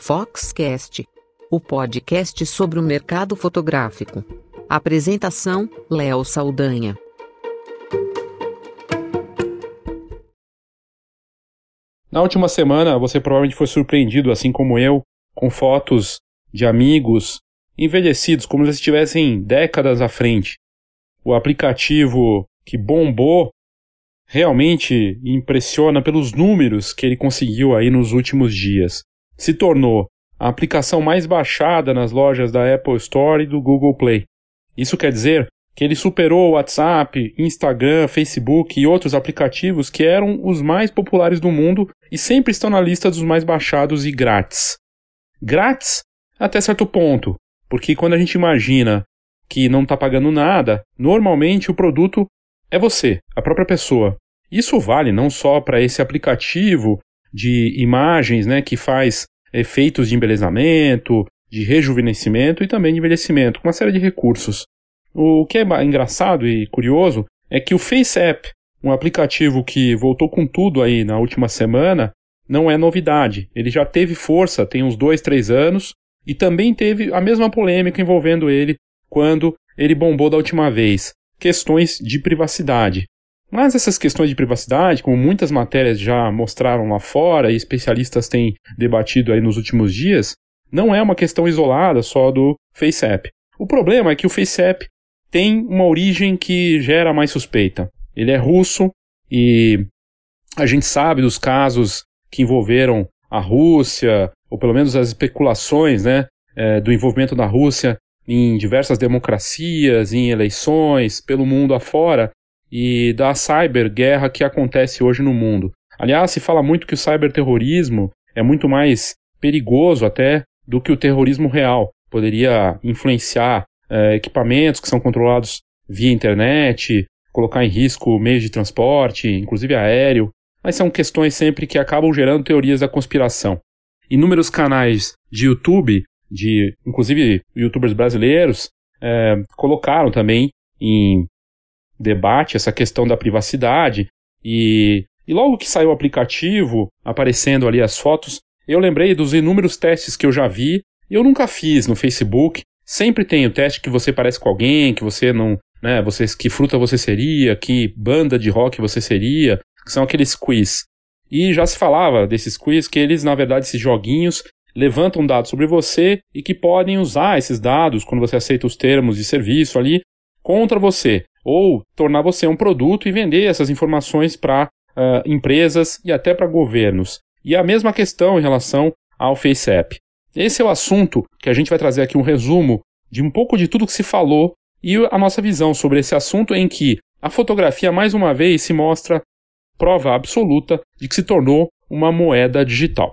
Foxcast, o podcast sobre o mercado fotográfico. Apresentação: Léo Saldanha. Na última semana, você provavelmente foi surpreendido, assim como eu, com fotos de amigos envelhecidos, como se estivessem décadas à frente. O aplicativo que bombou realmente impressiona pelos números que ele conseguiu aí nos últimos dias. Se tornou a aplicação mais baixada nas lojas da Apple Store e do Google Play. Isso quer dizer que ele superou o WhatsApp, Instagram, Facebook e outros aplicativos que eram os mais populares do mundo e sempre estão na lista dos mais baixados e grátis. Grátis até certo ponto, porque quando a gente imagina que não está pagando nada, normalmente o produto é você, a própria pessoa. Isso vale não só para esse aplicativo de imagens, né, que faz efeitos de embelezamento, de rejuvenescimento e também de envelhecimento, com uma série de recursos. O que é engraçado e curioso é que o FaceApp, um aplicativo que voltou com tudo aí na última semana, não é novidade. Ele já teve força tem uns dois, três anos e também teve a mesma polêmica envolvendo ele quando ele bombou da última vez questões de privacidade. Mas essas questões de privacidade, como muitas matérias já mostraram lá fora e especialistas têm debatido aí nos últimos dias, não é uma questão isolada só do FaceApp. O problema é que o FaceApp tem uma origem que gera mais suspeita. Ele é russo e a gente sabe dos casos que envolveram a Rússia, ou pelo menos as especulações né, é, do envolvimento da Rússia em diversas democracias, em eleições, pelo mundo afora, e da cyberguerra que acontece hoje no mundo. Aliás, se fala muito que o cyberterrorismo é muito mais perigoso até do que o terrorismo real. Poderia influenciar é, equipamentos que são controlados via internet, colocar em risco meios de transporte, inclusive aéreo. Mas são questões sempre que acabam gerando teorias da conspiração. Inúmeros canais de YouTube de, inclusive, youtubers brasileiros, é, colocaram também em debate essa questão da privacidade e, e logo que saiu o aplicativo, aparecendo ali as fotos, eu lembrei dos inúmeros testes que eu já vi e eu nunca fiz no Facebook. Sempre tem o teste que você parece com alguém, que você não, né, você, que fruta você seria, que banda de rock você seria, que são aqueles quiz. E já se falava desses quiz que eles, na verdade, esses joguinhos, levantam dados sobre você e que podem usar esses dados quando você aceita os termos de serviço ali contra você ou tornar você um produto e vender essas informações para uh, ah, empresas e até para governos. E a mesma questão em relação ao FaceApp. Esse é o assunto que a gente vai trazer aqui um resumo de um pouco de tudo que se falou e a nossa visão sobre esse assunto em que a fotografia mais uma vez se mostra prova absoluta de que se tornou uma moeda digital.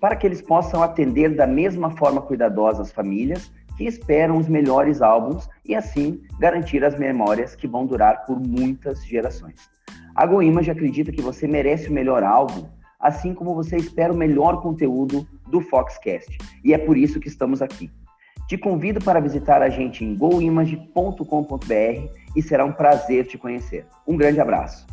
para que eles possam atender da mesma forma cuidadosa as famílias que esperam os melhores álbuns e assim garantir as memórias que vão durar por muitas gerações. A GoImage acredita que você merece o melhor álbum, assim como você espera o melhor conteúdo do Foxcast, e é por isso que estamos aqui. Te convido para visitar a gente em goimage.com.br e será um prazer te conhecer. Um grande abraço.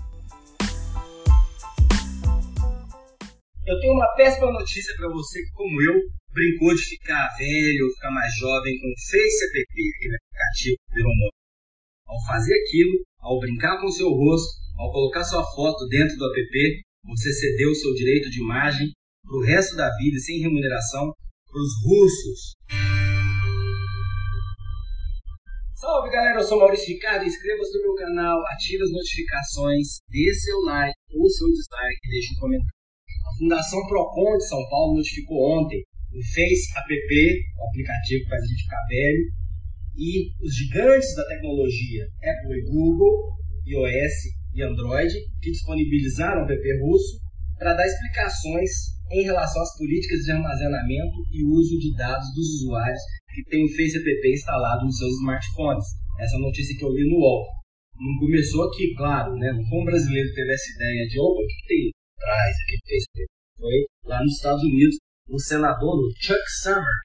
Eu tenho uma péssima notícia para você que, como eu, brincou de ficar velho ficar mais jovem com o Face App, aquele aplicativo que virou moda. Ao fazer aquilo, ao brincar com o seu rosto, ao colocar sua foto dentro do app, você cedeu o seu direito de imagem para o resto da vida sem remuneração para os russos. Salve galera, eu sou Maurício Ricardo, inscreva-se no meu canal, ative as notificações, dê seu like ou seu dislike e deixe um comentário. A Fundação Procon de São Paulo notificou ontem o Face App, o aplicativo que faz a gente ficar velho, e os gigantes da tecnologia, Apple e Google, iOS e Android que disponibilizaram o app russo para dar explicações em relação às políticas de armazenamento e uso de dados dos usuários que têm o Face App instalado nos seus smartphones. Essa notícia que eu li no UOL. Não começou aqui, claro, né? Não foi um brasileiro que teve essa ideia de, opa, o que tem atrás Face App? Foi lá nos Estados Unidos, o senador Chuck Summer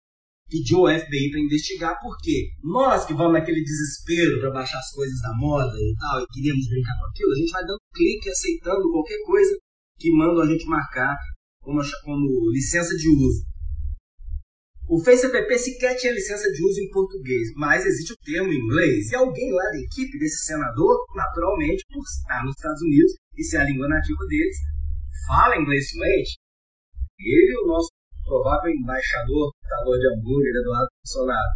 pediu ao FBI para investigar porque nós que vamos naquele desespero para baixar as coisas da moda e tal e queríamos brincar com aquilo, a gente vai dando clique aceitando qualquer coisa que mandam a gente marcar como, como licença de uso. O FaceApp sequer tinha licença de uso em português, mas existe o termo em inglês. E alguém lá da equipe desse senador, naturalmente, por estar nos Estados Unidos e ser a língua nativa deles, fala inglês fluente. Ele e o nosso provável embaixador, ditador de hambúrguer, Eduardo Bolsonaro.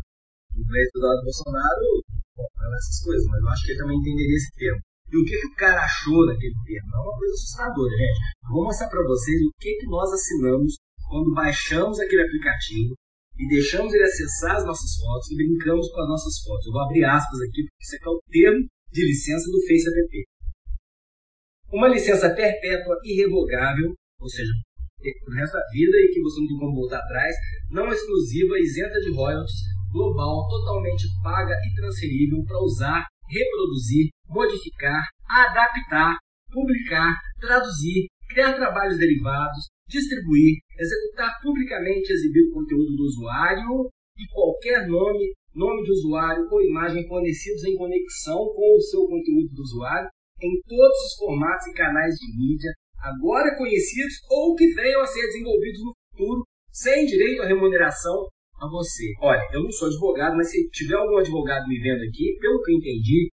O inglês do Eduardo Bolsonaro, bom, essas coisas, mas eu acho que ele também entenderia esse termo. E o que, que o cara achou daquele termo? É uma coisa assustadora, gente. Eu vou mostrar para vocês o que, que nós assinamos quando baixamos aquele aplicativo e deixamos ele acessar as nossas fotos e brincamos com as nossas fotos. Eu vou abrir aspas aqui, porque isso aqui é o termo de licença do Face App. Uma licença perpétua irrevogável, ou seja, pro resto da vida e que você não tem como voltar atrás, não exclusiva, isenta de royalties, global, totalmente paga e transferível para usar reproduzir, modificar, adaptar, publicar, traduzir, criar trabalhos derivados, distribuir, executar publicamente e exibir o conteúdo do usuário e qualquer nome, nome de usuário ou imagem fornecidos em conexão com o seu conteúdo do usuário em todos os formatos e canais de mídia agora conhecidos ou que venham a ser desenvolvidos no futuro sem direito à remuneração a você. Olha, eu não sou advogado, mas se tiver algum advogado me vendo aqui, pelo que eu entendi,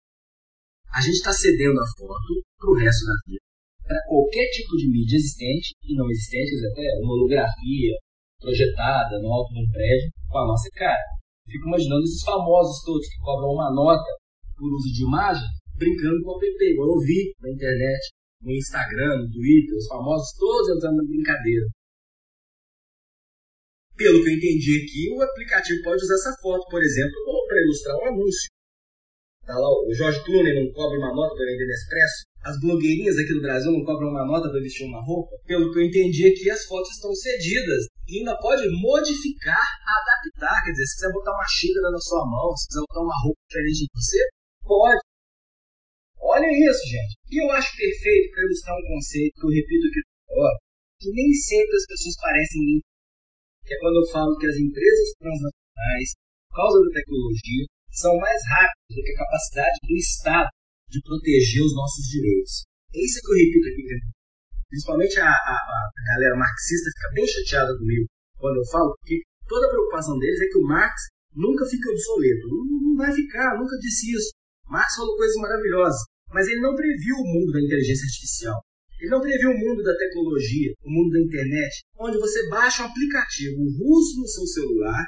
a gente está cedendo a foto para o resto da vida. Para qualquer tipo de mídia existente e não existente, até uma holografia projetada no alto de um prédio com a nossa cara. Fico imaginando esses famosos todos que cobram uma nota por uso de imagem, brincando com o app. Eu vi na internet, no Instagram, no Twitter, os famosos todos entrando na brincadeira. Pelo que eu entendi aqui, o aplicativo pode usar essa foto, por exemplo, para ilustrar um anúncio. Tá lá, o Jorge Clooney não cobra uma nota para vender Nespresso. As blogueirinhas aqui do Brasil não cobram uma nota para vestir uma roupa. Pelo que eu entendi aqui, as fotos estão cedidas. E ainda pode modificar, adaptar. Quer dizer, se quiser botar uma xícara na sua mão, se quiser botar uma roupa diferente de você, pode. Olha isso, gente. E eu acho perfeito para ilustrar um conceito que eu repito aqui agora, que nem sempre as pessoas parecem que é quando eu falo que as empresas transnacionais, por causa da tecnologia, são mais rápidas do que a capacidade do Estado de proteger os nossos direitos. É isso que eu repito aqui. Principalmente a, a, a galera marxista fica bem chateada comigo quando eu falo, porque toda a preocupação deles é que o Marx nunca fica obsoleto. Não, não vai ficar, nunca disse isso. Marx falou coisas maravilhosas, mas ele não previu o mundo da inteligência artificial. Ele não previu o mundo da tecnologia, o mundo da internet, onde você baixa um aplicativo russo no seu celular,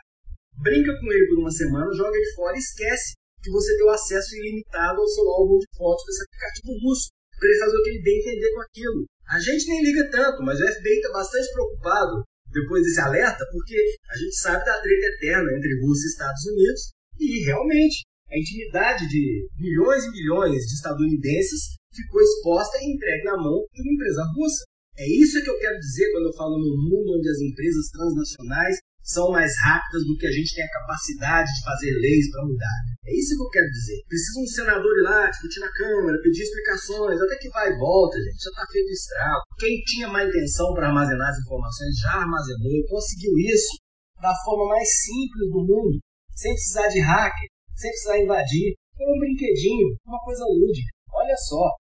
brinca com ele por uma semana, joga ele fora e esquece que você tem o acesso ilimitado ao seu álbum de fotos desse aplicativo russo, para ele fazer o que ele bem entender com aquilo. A gente nem liga tanto, mas o FBI está bastante preocupado depois desse alerta, porque a gente sabe da treta eterna entre Rússia e Estados Unidos, e realmente a intimidade de milhões e milhões de estadunidenses ficou exposta e entregue na mão de uma empresa russa. É isso que eu quero dizer quando eu falo no mundo onde as empresas transnacionais são mais rápidas do que a gente tem a capacidade de fazer leis para mudar. É isso que eu quero dizer. Precisa um senador ir lá discutir na Câmara, pedir explicações, até que vai e volta, gente. Já está feito estrago. Quem tinha má intenção para armazenar as informações já armazenou e conseguiu isso da forma mais simples do mundo, sem precisar de hacker, sem precisar invadir, com um brinquedinho, uma coisa lúdica. Olha só,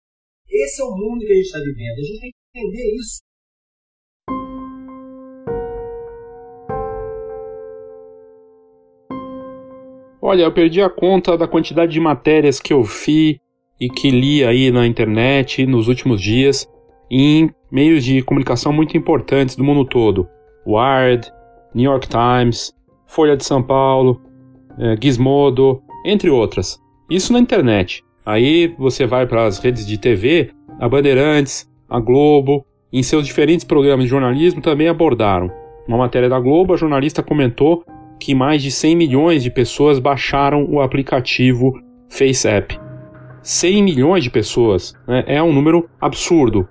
esse é o mundo que a gente está vivendo. A gente tem que entender isso. Olha, eu perdi a conta da quantidade de matérias que eu vi e que li aí na internet nos últimos dias em meios de comunicação muito importantes do mundo todo. Wired, New York Times, Folha de São Paulo, é, Gizmodo, entre outras. Isso na internet. Aí você vai para as redes de TV, a Bandeirantes, a Globo, em seus diferentes programas de jornalismo também abordaram. Uma matéria da Globo, a jornalista comentou que mais de 100 milhões de pessoas baixaram o aplicatiFaceApp. 100 milhões de pessoas. Né? É um número absurdo.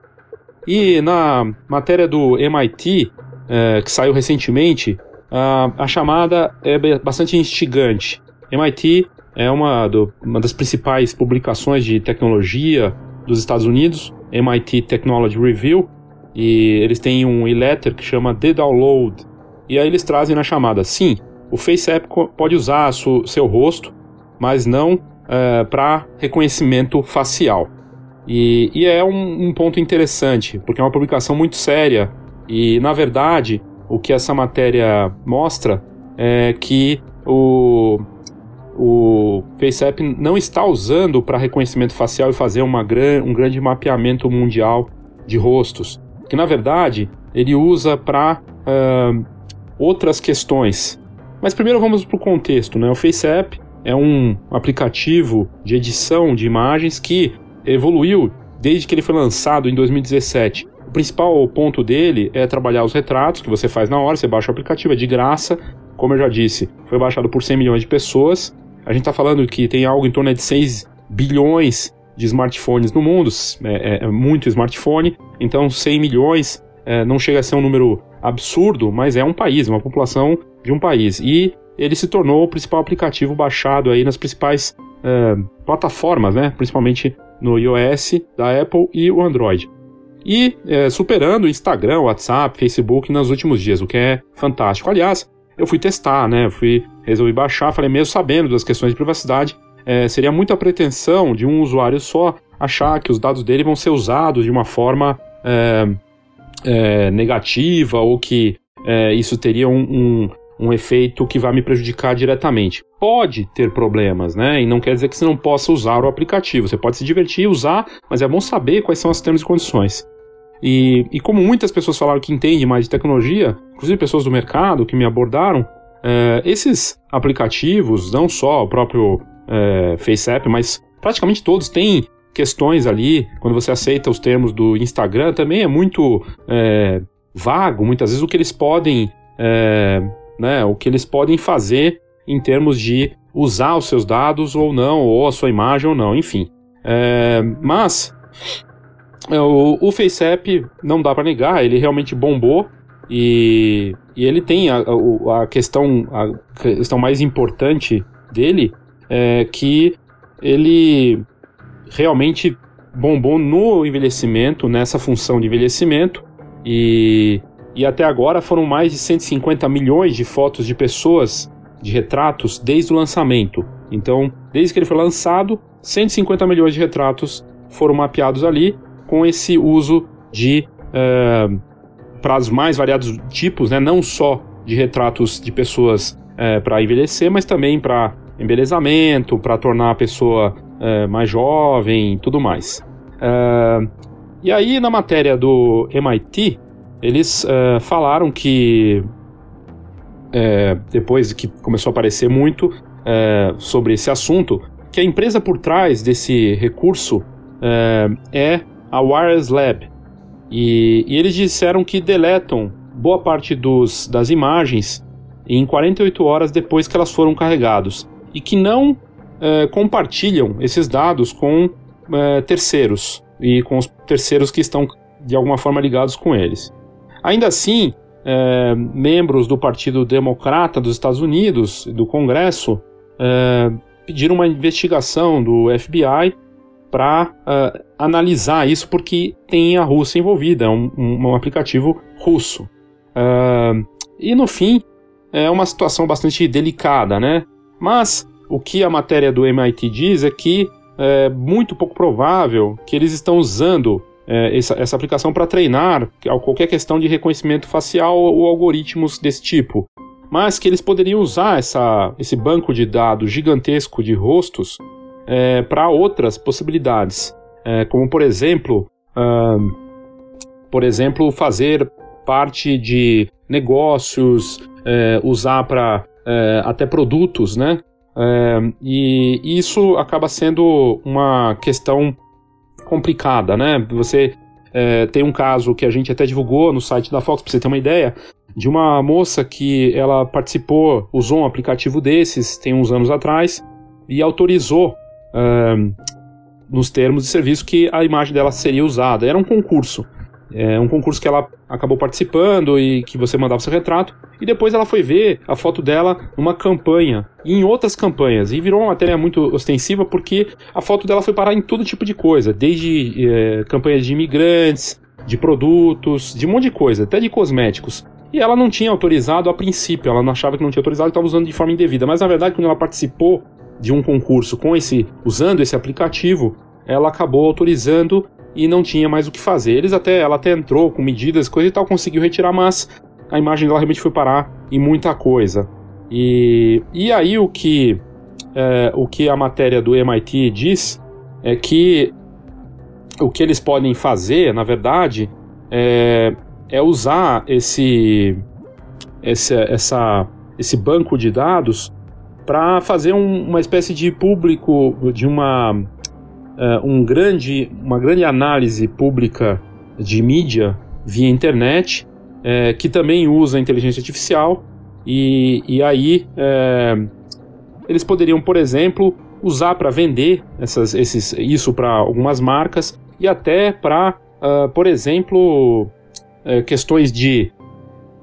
E na matéria do MIT, é, que saiu recentemente, a, a chamada é bastante instigante. MIT é uma, do, uma das principais publicações de tecnologia dos Estados Unidos, MIT Technology Review, e eles têm um e-letter que chama The Download. E aí eles trazem na chamada, sim, o FaceApp pode usar seu rosto, mas não é, para reconhecimento facial. E, e é um, um, ponto interessante, porque é uma publicação muito séria. E, na verdade, o que essa matéria mostra é que o, o FaceApp não está usando para reconhecimento facial e fazer uma gran, um grande mapeamento mundial de rostos. Que, na verdade, ele usa para uh, outras questões. Mas primeiro vamos para o contexto. Né? O FaceApp é um aplicativo de edição de imagens que evoluiu desde que ele foi lançado em 2017. O principal ponto dele é trabalhar os retratos que você faz na hora, você baixa o aplicativo, é de graça. Como eu já disse, foi baixado por 100 milhões de pessoas. A gente está falando que tem algo em torno de 6 bilhões de smartphones no mundo, é, é, é muito smartphone, então 100 milhões é, não chega a ser um número absurdo, mas é um país, uma população de um país. E ele se tornou o principal aplicativo baixado aí nas principais é, plataformas, né? principalmente no iOS da Apple e o Android. E é, superando o Instagram, WhatsApp, Facebook nos últimos dias, o que é fantástico. Aliás, eu fui testar, né? Eu fui resolvi baixar, falei mesmo sabendo das questões de privacidade, é, seria muita pretensão de um usuário só achar que os dados dele vão ser usados de uma forma é, é, negativa ou que é, isso teria um, um, um efeito que vai me prejudicar diretamente. Pode ter problemas, né? E não quer dizer que você não possa usar o aplicativo. Você pode se divertir e usar, mas é bom saber quais são as termos e condições. E, e como muitas pessoas falaram que entendem mais de tecnologia, inclusive pessoas do mercado que me abordaram, é, esses aplicativos, não só o próprio é, FaceApp, mas praticamente todos têm questões ali. Quando você aceita os termos do Instagram, também é muito é, vago, muitas vezes, o que eles podem é, né, o que eles podem fazer em termos de usar os seus dados ou não, ou a sua imagem ou não, enfim. É, mas o, o FaceApp não dá para negar, ele realmente bombou e, e ele tem a, a, a, questão a questão mais importante dele é que ele realmente bombou no envelhecimento, nessa função de envelhecimento e e até agora foram mais de 150 milhões de fotos de pessoas, de retratos, desde o lançamento. Então, desde que ele foi lançado, 150 milhões de retratos foram mapeados ali com esse uso de uh, para os mais variados tipos, né? não só de retratos de pessoas uh, para envelhecer, mas também para embelezamento, para tornar a pessoa uh, mais jovem, tudo mais. e aí na matéria do MIT eles falaram que depois que começou a aparecer muito sobre esse assunto, que a empresa por trás desse recurso é a Wireless Lab. E, e, eles disseram que deletam boa parte dos, das imagens em 48 horas depois que elas foram carregadas e que não compartilham esses dados com terceiros e com os terceiros que estão de alguma forma ligados com eles. Ainda assim, é, membros do Partido Democrata dos Estados Unidos, do Congresso, pediram uma investigação do FBI para é, analisar isso, porque tem a Rússia envolvida, é um, um, um aplicativo russo. É, e no fim, é uma situação bastante delicada, né? Mas o que a matéria do MIT diz é que é muito pouco provável que eles estão usando é, essa, essa, aplicação para treinar qualquer questão de reconhecimento facial ou algoritmos desse tipo. Mas que eles poderiam usar essa, esse banco de dados gigantesco de rostos é, para outras possibilidades, é, como por exemplo, por exemplo, fazer parte de negócios, é, usar para é, até produtos, né? É, e isso acaba sendo uma questão complicada, né? Você é, tem um caso que a gente até divulgou no site da Fox, para você ter uma ideia, de uma moça que ela participou, usou um aplicativo desses, tem uns anos atrás, e autorizou nos termos de serviço que a imagem dela seria usada. Era um concurso. É um concurso que ela acabou participando e que você mandava seu retrato. E depois ela foi ver a foto dela numa campanha e em outras campanhas. E virou uma matéria muito ostensiva porque a foto dela foi parar em todo tipo de coisa, desde é, campanhas de imigrantes, de produtos, de um monte de coisa, até de cosméticos. E ela não tinha autorizado a princípio, ela não achava que não tinha autorizado e estava usando de forma indevida. Mas na verdade, quando ela participou de um concurso com esse, usando esse aplicativo, ela acabou autorizando e não tinha mais o que fazer. Eles até, ela até entrou com medidas, coisa e tal, conseguiu retirar, mas a imagem dela realmente foi parar em muita coisa. E, e aí o que, é, o que a matéria do MIT diz é que o que eles podem fazer, na verdade, é, é usar esse, esse, essa, esse banco de dados para fazer um, uma espécie de público, de uma, uh, um grande, uma grande análise pública de mídia via internet, uh, que também usa inteligência artificial, e, e aí uh, eles poderiam, por exemplo, usar para vender essas, esses, isso para algumas marcas e até para, por exemplo, questões de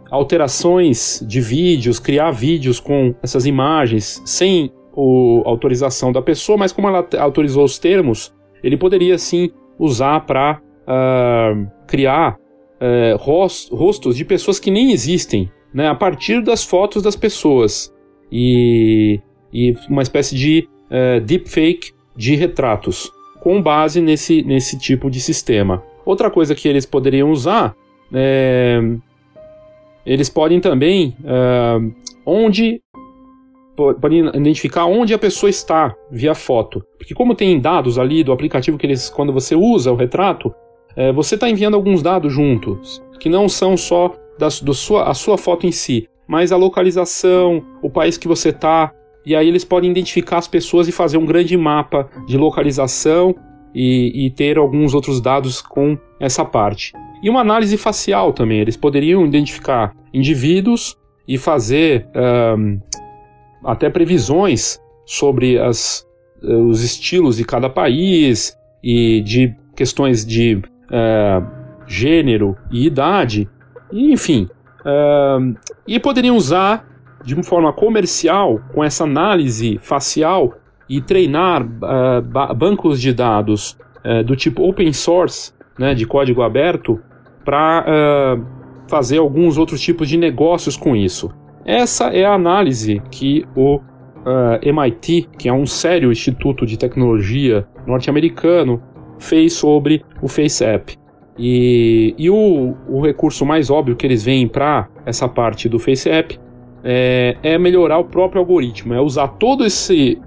alterações de vídeos, criar vídeos com essas imagens sem a autorização da pessoa, mas como ela autorizou os termos, ele poderia sim usar para uh, ah, criar uh, rostos de pessoas que nem existem, né, a partir das fotos das pessoas e, e uma espécie de uh, deepfake de retratos com base nesse, nesse tipo de sistema. Outra coisa que eles poderiam usar é, eles podem também uh, onde podem identificar onde a pessoa está via foto, porque como tem dados ali do aplicativo que eles quando você usa o retrato, é, você está enviando alguns dados juntos que não são só da do sua, a sua foto em si, mas a localização, o país que você está, e aí eles podem identificar as pessoas e fazer um grande mapa de localização e, e ter alguns outros dados com essa parte. E uma análise facial também. Eles poderiam identificar indivíduos e fazer um, até previsões sobre as, eh, os estilos de cada país e de questões de uh, gênero e idade, e, enfim. Uh, e poderiam usar de uma forma comercial, com essa análise facial, e treinar uh, bancos de dados do tipo open source, né, de código aberto, para uh, fazer alguns outros tipos de negócios com isso. Essa é a análise que o uh, MIT, que é um sério instituto de tecnologia norte-americano, fez sobre o FaceApp. E, e o, o, recurso mais óbvio que eles veem para essa parte do FaceApp é, é melhorar o próprio algoritmo, é usar todos esse,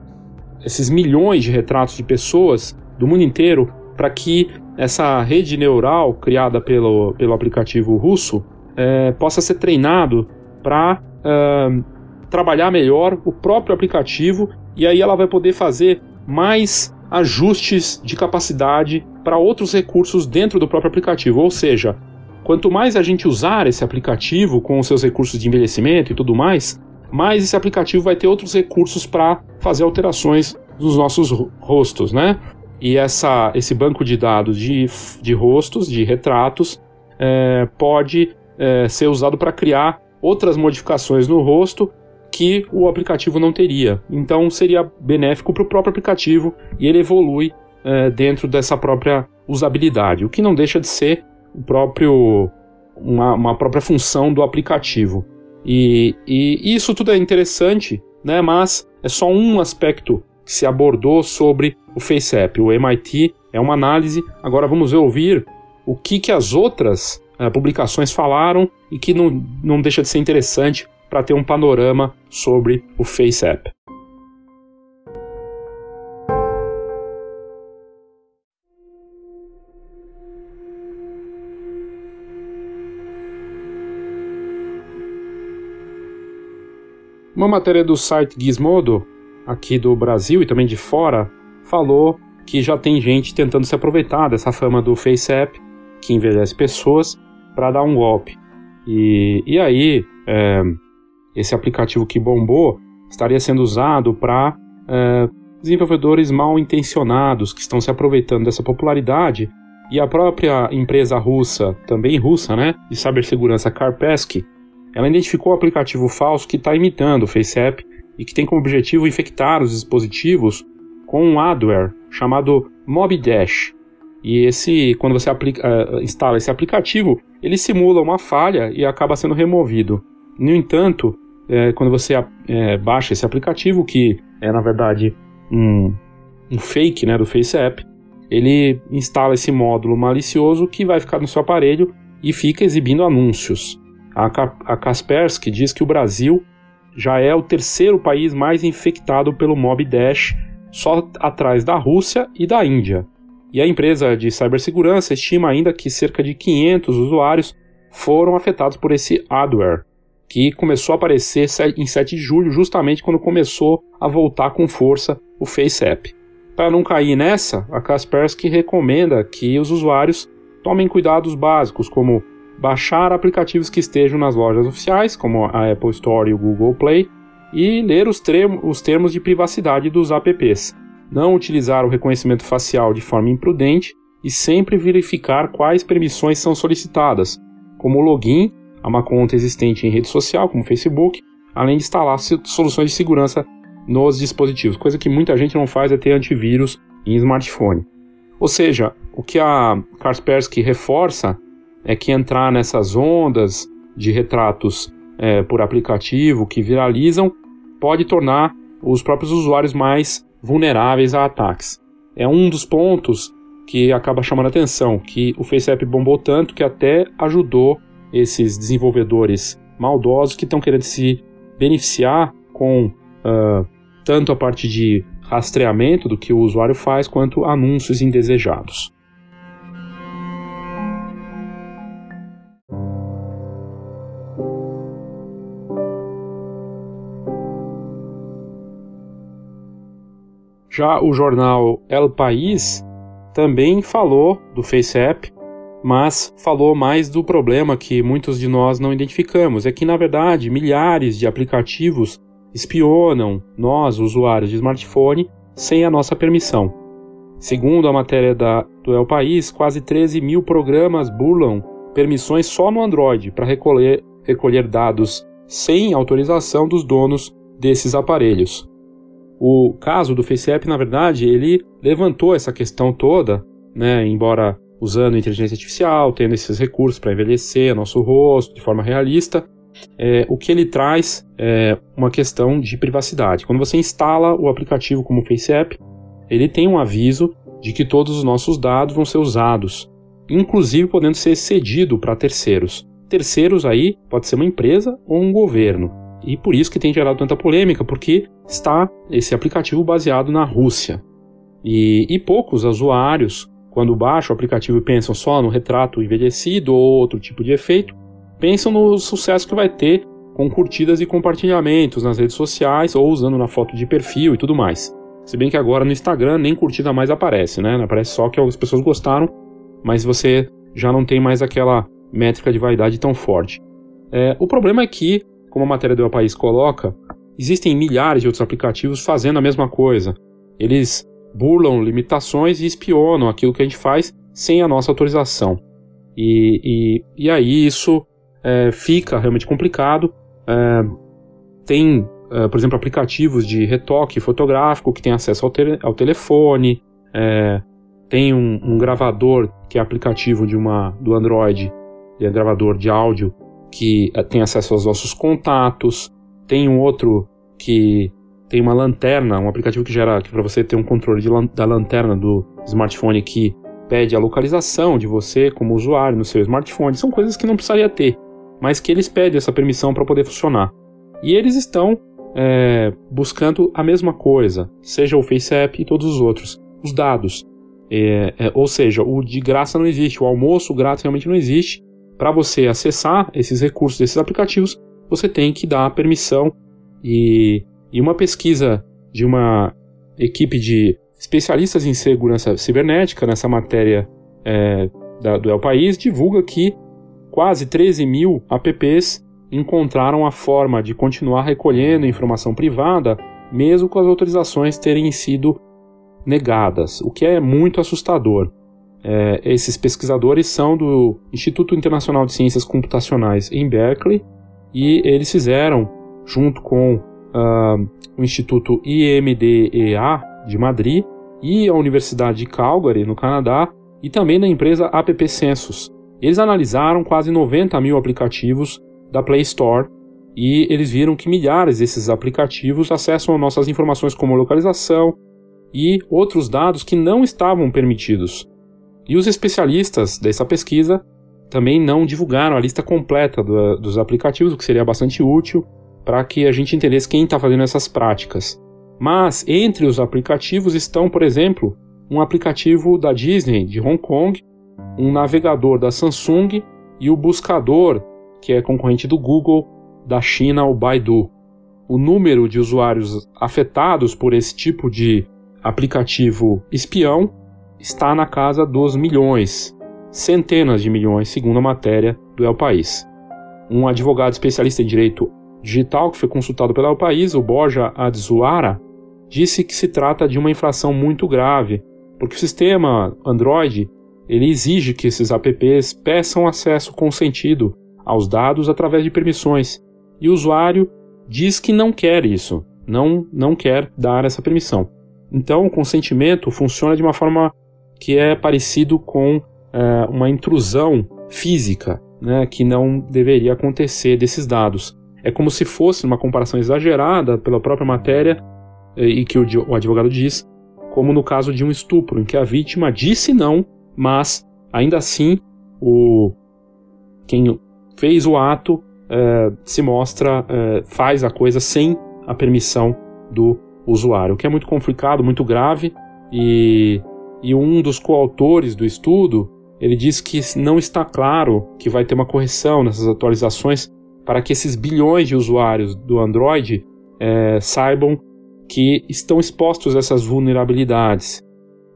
esses milhões de retratos de pessoas do mundo inteiro para que essa rede neural criada pelo, pelo aplicativo russo é, possa ser treinado para é, trabalhar melhor o próprio aplicativo e aí ela vai poder fazer mais ajustes de capacidade para outros recursos dentro do próprio aplicativo. Ou seja, quanto mais a gente usar esse aplicativo com os seus recursos de envelhecimento e tudo mais, mais esse aplicativo vai ter outros recursos para fazer alterações dos nossos rostos, né? E essa, esse banco de dados de, de rostos, de retratos, é, pode é, ser usado para criar outras modificações no rosto que o aplicativo não teria. Então seria benéfico para o próprio aplicativo e ele evolui é, dentro dessa própria usabilidade, o que não deixa de ser o próprio uma, uma própria função do aplicativo. E, e, isso tudo é interessante, né? Mas é só um aspecto que se abordou sobre o FaceApp. O MIT é uma análise. Agora vamos ouvir o que, que as outras uh, publicações falaram e que não, não deixa de ser interessante para ter um panorama sobre o FaceApp. Uma matéria do site Gizmodo aqui do Brasil e também de fora falou que já tem gente tentando se aproveitar dessa fama do FaceApp, que envelhece pessoas, para dar um golpe. E, e aí, é, esse aplicativo que bombou estaria sendo usado para é, desenvolvedores mal intencionados que estão se aproveitando dessa popularidade e a própria empresa russa, também russa, né, de cibersegurança Kaspersky, ela identificou o aplicativo falso que está imitando o FaceApp e que tem como objetivo infectar os dispositivos com um adware chamado MobDash. E esse, quando você aplica, uh, instala esse aplicativo, ele simula uma falha e acaba sendo removido. No entanto, é, quando você é, baixa esse aplicativo, que é na verdade um, um fake né, do FaceApp, ele instala esse módulo malicioso que vai ficar no seu aparelho e fica exibindo anúncios. A, a Kaspersky diz que o Brasil já é o terceiro país mais infectado pelo Mob Dash, só atrás da Rússia e da Índia. E a empresa de cibersegurança estima ainda que cerca de 500 usuários foram afetados por esse adware, que começou a aparecer em 7 de julho, justamente quando começou a voltar com força o FaceApp. Para não cair nessa, a Kaspersky recomenda que os usuários tomem cuidados básicos, como baixar aplicativos que estejam nas lojas oficiais, como a Apple Store e o Google Play, e ler os, os termos de privacidade dos apps. Não utilizar o reconhecimento facial de forma imprudente e sempre verificar quais permissões são solicitadas, como login a uma conta existente em rede social, como Facebook, além de instalar soluções de segurança nos dispositivos, coisa que muita gente não faz é ter antivírus em smartphone. Ou seja, o que a Kaspersky reforça é que entrar nessas ondas de retratos é, por aplicativo que viralizam pode tornar os próprios usuários mais vulneráveis a ataques. É um dos pontos que acaba chamando a atenção, que o FaceApp bombou tanto que até ajudou esses desenvolvedores maldosos que estão querendo se beneficiar com uh, tanto a parte de rastreamento do que o usuário faz, quanto anúncios indesejados. Já o jornal El País também falou do FaceApp, mas falou mais do problema que muitos de nós não identificamos, é que na verdade milhares de aplicativos espionam nós, usuários de smartphone, sem a nossa permissão. Segundo a matéria da, do El País, quase 13 mil programas burlam permissões só no Android para recolher, recolher dados sem autorização dos donos desses aparelhos. O caso do FaceApp, na verdade, ele levantou essa questão toda, né, embora usando inteligência artificial, tendo esses recursos para envelhecer nosso rosto de forma realista, é, o que ele traz é uma questão de privacidade. Quando você instala o aplicativo como FaceApp, ele tem um aviso de que todos os nossos dados vão ser usados, inclusive podendo ser cedido para terceiros. Terceiros aí pode ser uma empresa ou um governo. E por isso que tem gerado tanta polêmica, porque está esse aplicativo baseado na Rússia. E, e poucos usuários, quando baixam o aplicativo e pensam só no retrato envelhecido ou outro tipo de efeito, pensam no sucesso que vai ter com curtidas e compartilhamentos nas redes sociais ou usando na foto de perfil e tudo mais. Se bem que agora no Instagram nem curtida mais aparece, né? Aparece só que algumas pessoas gostaram, mas você já não tem mais aquela métrica de vaidade tão forte. É, o problema é que, como a matéria do El País coloca, existem milhares de outros aplicativos fazendo a mesma coisa. Eles burlam limitações e espionam aquilo que a gente faz sem a nossa autorização. E, e, e aí isso é, fica realmente complicado. É, tem, é, por exemplo, aplicativos de retoque fotográfico que tem acesso ao, te ao telefone, é, tem um, um, gravador que é aplicativo de uma, do Android, é gravador de áudio que é, tem acesso aos nossos contatos, tem um outro que tem uma lanterna, um aplicativo que gera para você ter um controle de, da lanterna do smartphone que pede a localização de você como usuário no seu smartphone. São coisas que não precisaria ter mas que eles pedem essa permissão para poder funcionar. E eles estão é, buscando a mesma coisa, seja o FaceApp e todos os outros, os dados. É, é, ou seja, o de graça não existe, o almoço grátis realmente não existe. Para você acessar esses recursos desses aplicativos, você tem que dar permissão. E, e uma pesquisa de uma equipe de especialistas em segurança cibernética nessa matéria é, da, do El País divulga que quase 13 mil apps encontraram a forma de continuar recolhendo informação privada mesmo com as autorizações terem sido negadas, o que é muito assustador. É, esses pesquisadores são do Instituto Internacional de Ciências Computacionais em Berkeley e eles fizeram, junto com uh, o Instituto IMDEA de Madrid e a Universidade de Calgary, no Canadá, e também na empresa App Census. Eles analisaram quase 90 mil aplicativos da Play Store e eles viram que milhares desses aplicativos acessam nossas informações como localização e outros dados que não estavam permitidos. E os especialistas dessa pesquisa também não divulgaram a lista completa do, dos aplicativos, o que seria bastante útil para que a gente entendesse quem está fazendo essas práticas. Mas entre os aplicativos estão, por exemplo, um aplicativo da Disney de Hong Kong, um navegador da Samsung e o buscador, que é concorrente do Google, da China, o Baidu. O número de usuários afetados por esse tipo de aplicativo espião está na casa dos milhões, centenas de milhões, segundo a matéria do El País. Um advogado especialista em direito digital que foi consultado pelo El País, o Borja Adzuara, disse que se trata de uma infração muito grave, porque o sistema Android ele exige que esses apps peçam acesso consentido aos dados através de permissões, e o usuário diz que não quer isso, não, não quer dar essa permissão. Então, o consentimento funciona de uma forma que é parecido com é, uma intrusão física, né, que não deveria acontecer desses dados. É como se fosse uma comparação exagerada pela própria matéria e que o, o advogado diz, como no caso de um estupro, em que a vítima disse não, mas ainda assim o quem fez o ato é, se mostra, é, faz a coisa sem a permissão do usuário, o que é muito complicado, muito grave e e um dos coautores do estudo ele diz que não está claro que vai ter uma correção nessas atualizações para que esses bilhões de usuários do Android é, saibam que estão expostos a essas vulnerabilidades.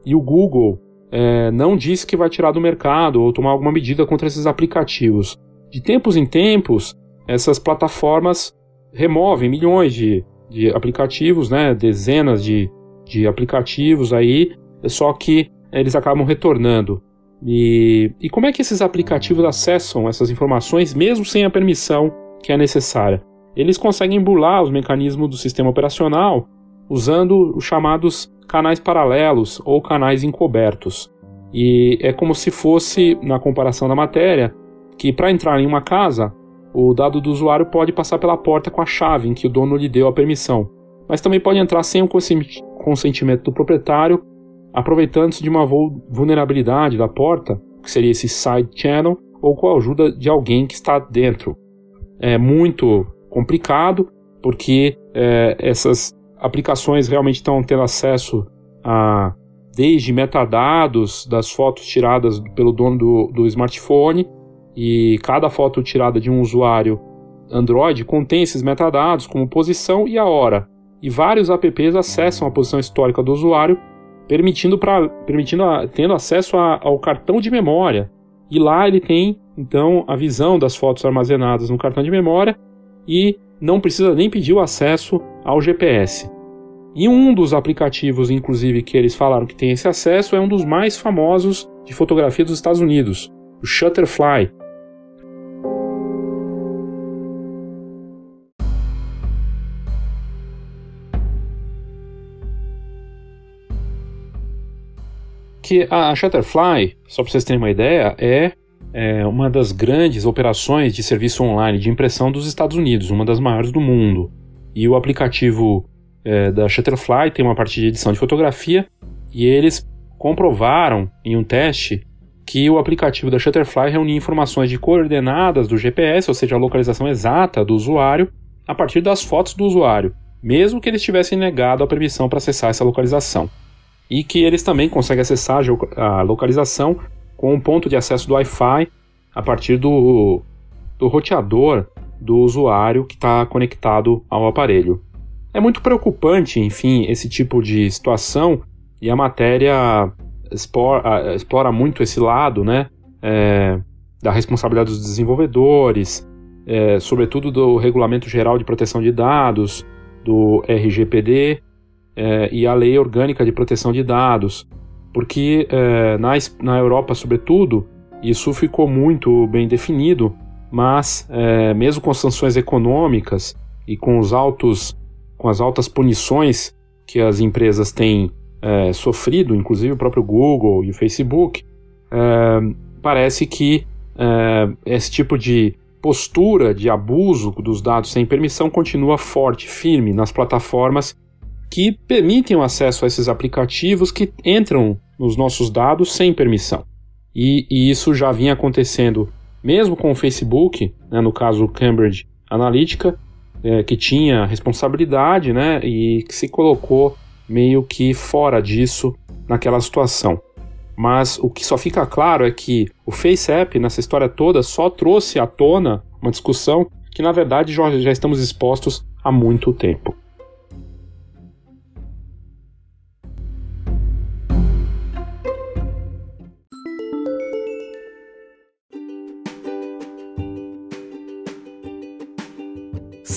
E o Google é, não diz que vai tirar do mercado ou tomar alguma medida contra esses aplicativos. De tempos em tempos, essas plataformas removem milhões de, de aplicativos, né, dezenas de, de aplicativos aí, só que eles acabam retornando. E, e como é que esses aplicativos acessam essas informações mesmo sem a permissão que é necessária? Eles conseguem burlar os mecanismos do sistema operacional usando os chamados canais paralelos ou canais encobertos. E é como se fosse, na comparação da matéria, que para entrar em uma casa, o dado do usuário pode passar pela porta com a chave em que o dono lhe deu a permissão, mas também pode entrar sem o consentimento do proprietário aproveitando-se de uma vulnerabilidade da porta, que seria esse side channel, ou com a ajuda de alguém que está dentro. É muito complicado, porque é, essas aplicações realmente estão tendo acesso a desde metadados das fotos tiradas pelo dono do, do smartphone, e cada foto tirada de um usuário Android contém esses metadados como posição e a hora. E vários apps acessam a posição histórica do usuário permitindo para permitindo a, tendo acesso a, ao cartão de memória. E lá ele tem então a visão das fotos armazenadas no cartão de memória e não precisa nem pedir o acesso ao GPS. E um dos aplicativos, inclusive, que eles falaram que tem esse acesso é um dos mais famosos de fotografia dos Estados Unidos, o Shutterfly, que a Shutterfly, só para vocês terem uma ideia, é, é, uma das grandes operações de serviço online de impressão dos Estados Unidos, uma das maiores do mundo. E o aplicativo é, da Shutterfly tem uma parte de edição de fotografia e eles comprovaram em um teste que o aplicativo da Shutterfly reunia informações de coordenadas do GPS, ou seja, a localização exata do usuário, a partir das fotos do usuário, mesmo que eles tivessem negado a permissão para acessar essa localização e que eles também conseguem acessar a localização com um ponto de acesso do Wi-Fi a partir do, do roteador do usuário que está conectado ao aparelho. É muito preocupante, enfim, esse tipo de situação e a matéria explora, explora muito esse lado, né, é, da responsabilidade dos desenvolvedores, é, sobretudo do Regulamento Geral de Proteção de Dados, do RGPD é, e a Lei Orgânica de Proteção de Dados, porque é, na, na Europa, sobretudo, isso ficou muito bem definido, mas é, mesmo com sanções econômicas e com os altos, com as altas punições que as empresas têm é, sofrido, inclusive o próprio Google e o Facebook, é, parece que é, esse tipo de postura de abuso dos dados sem permissão continua forte, firme nas plataformas que permitem o acesso a esses aplicativos que entram nos nossos dados sem permissão. E, e isso já vinha acontecendo mesmo com o Facebook, né, no caso Cambridge Analytica, é, que tinha responsabilidade né, e que se colocou meio que fora disso naquela situação. Mas o que só fica claro é que o FaceApp, nessa história toda, só trouxe à tona uma discussão que, na verdade, já, já estamos expostos há muito tempo.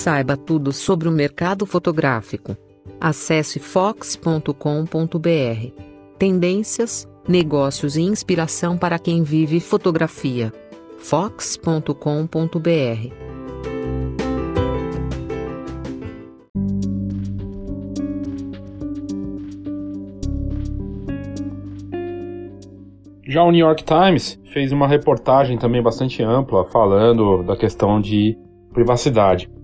Saiba tudo sobre o mercado fotográfico. Acesse fox.com.br. Tendências, negócios e inspiração para quem vive fotografia. fox.com.br. Já o New York Times fez uma reportagem também bastante ampla falando da questão de privacidade.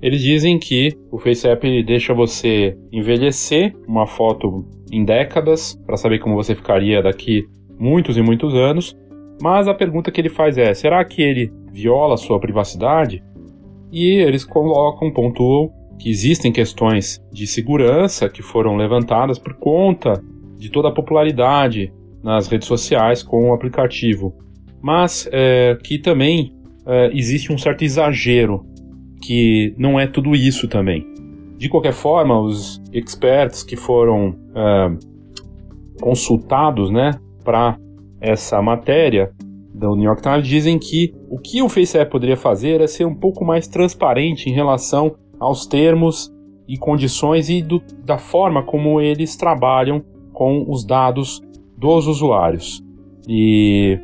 Eles dizem que o FaceApp deixa você envelhecer uma foto em décadas para saber como você ficaria daqui muitos e muitos anos. Mas a pergunta que ele faz é: será que ele viola a sua privacidade? E eles colocam, pontuam que existem questões de segurança que foram levantadas por conta de toda a popularidade nas redes sociais com o aplicativo, mas é, que também é, existe um certo exagero que não é tudo isso também. De qualquer forma, os experts que foram uh, consultados né, para essa matéria do New York Times dizem que o que o FaceApp poderia fazer é ser um pouco mais transparente em relação aos termos e condições e do, da forma como eles trabalham com os dados dos usuários. E,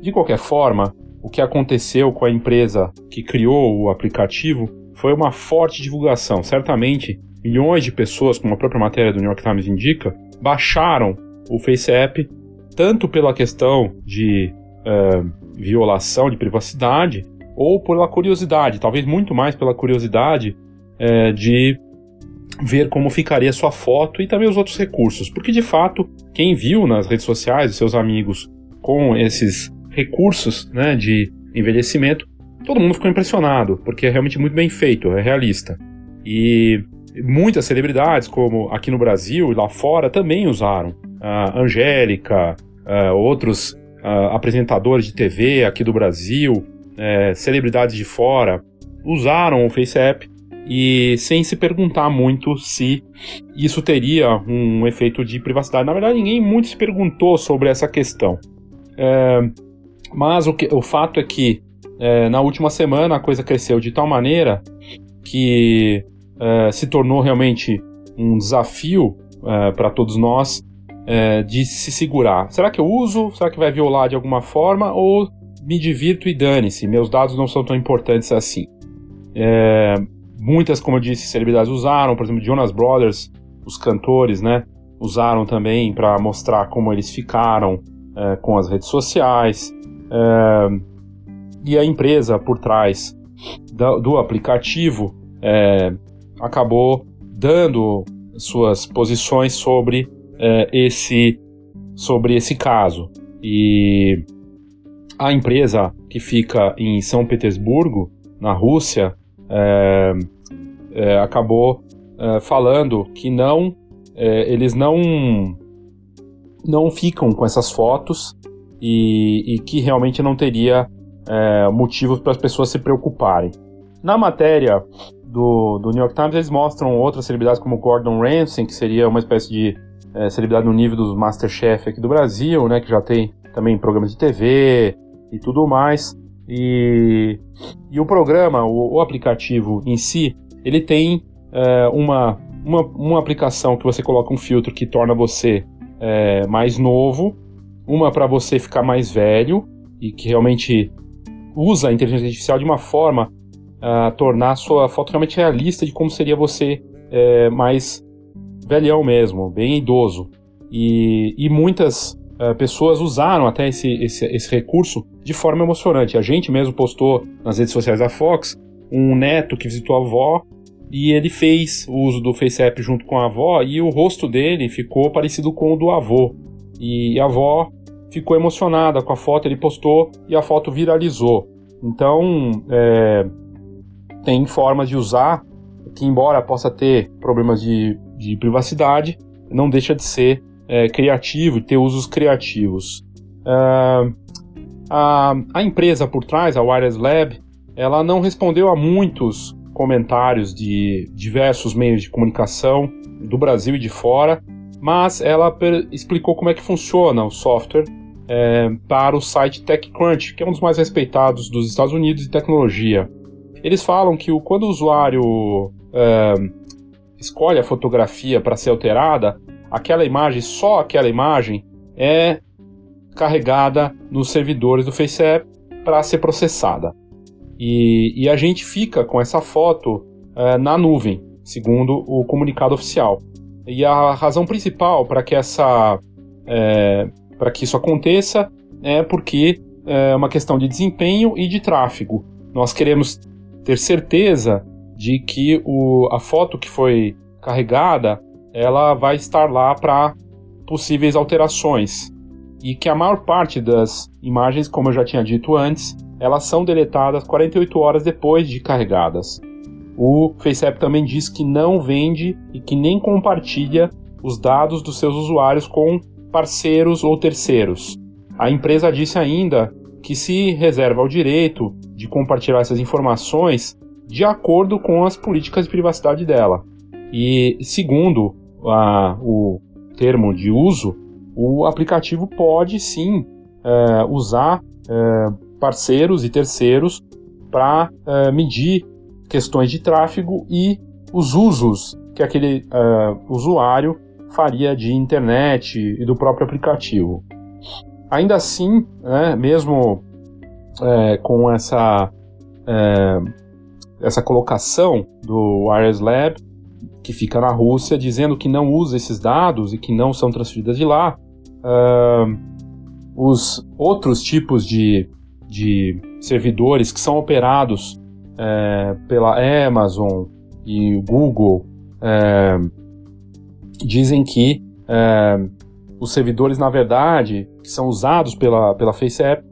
de qualquer forma, o que aconteceu com a empresa que criou o aplicativo foi uma forte divulgação. Certamente, milhões de pessoas, como a própria matéria do New York Times indica, baixaram o FaceApp tanto pela questão de uh, violação de privacidade ou pela curiosidade, talvez muito mais pela curiosidade uh, de ver como ficaria sua foto e também os outros recursos, porque de fato quem viu nas redes sociais os seus amigos com esses recursos né, de envelhecimento, todo mundo ficou impressionado, porque é realmente muito bem feito, é realista. E muitas celebridades, como aqui no Brasil e lá fora, também usaram. A Angélica, outros uh, apresentadores de TV aqui do Brasil, uh, celebridades de fora, usaram o FaceApp e sem se perguntar muito se isso teria um efeito de privacidade. Na verdade, ninguém muito se perguntou sobre essa questão. É, mas o, que, o fato é que é, na última semana a coisa cresceu de tal maneira que é, se tornou realmente um desafio é, para todos nós é, de se segurar. Será que eu uso? Será que vai violar de alguma forma? Ou me divirto e dane-se? Meus dados não são tão importantes assim. É, muitas, como eu disse, celebridades usaram, por exemplo, Jonas Brothers, os cantores, né? Usaram também para mostrar como eles ficaram é, com as redes sociais. É, e a empresa por trás do, do aplicativo é, acabou dando suas posições sobre é, esse sobre esse caso. E a empresa que fica em São Petersburgo na Rússia é, é, acabou é, falando que não eles não não ficam com essas fotos e, e que realmente não teria é, motivos para as pessoas se preocuparem. Na matéria do, do, New York Times, eles mostram outras celebridades como Gordon Ramsay, que seria uma espécie de é, celebridade no nível dos Masterchef aqui do Brasil, né, que já tem também programas de TV e tudo mais. E, e o programa, o, o, aplicativo em si, ele tem é, uma, uma, uma aplicação que você coloca um filtro que torna você é, mais novo, uma para você ficar mais velho e que realmente usa a inteligência artificial de uma forma a tornar a sua foto realmente realista de como seria você é, mais velhão mesmo, bem idoso. E, e muitas uh, pessoas usaram até esse, esse, esse recurso de forma emocionante. A gente mesmo postou nas redes sociais da Fox um neto que visitou a avó e ele fez o uso do FaceApp junto com a avó e o rosto dele ficou parecido com o do avô. E a avó ficou emocionada com a foto, ele postou e a foto viralizou. Então, é, tem formas de usar que, embora possa ter problemas de, de privacidade, não deixa de ser é, criativo e ter usos criativos. Uh, a, a empresa por trás, a Wireless Lab, ela não respondeu a muitos comentários de diversos meios de comunicação do Brasil e de fora, mas ela explicou como é que funciona o software é, para o site TechCrunch, que é um dos mais respeitados dos Estados Unidos de tecnologia. Eles falam que quando o usuário é, escolhe a fotografia para ser alterada, aquela imagem, só aquela imagem, é carregada nos servidores do FaceApp para ser processada. E, e, a gente fica com essa foto é, na nuvem, segundo o comunicado oficial. E a razão principal para que essa é, para que isso aconteça é porque é uma questão de desempenho e de tráfego. Nós queremos ter certeza de que o, a foto que foi carregada ela vai estar lá para possíveis alterações e que a maior parte das imagens, como eu já tinha dito antes, elas são deletadas 48 horas depois de carregadas. O FaceApp também diz que não vende e que nem compartilha os dados dos seus usuários com parceiros ou terceiros. A empresa disse ainda que se reserva o direito de compartilhar essas informações de acordo com as políticas de privacidade dela. E segundo a, o termo de uso, o aplicativo pode sim é, usar é, parceiros e terceiros para é, medir questões de tráfego e os usos que aquele é, usuário faria de internet e do próprio aplicativo. Ainda assim, né, mesmo é, com essa, é, essa colocação do Wireless Lab, que fica na Rússia, dizendo que não usa esses dados e que não são transferidos de lá, uh, os outros tipos de, de servidores que são operados é, pela Amazon e Google é, dizem que é, os servidores, na verdade, que são usados pela, pela FaceApp,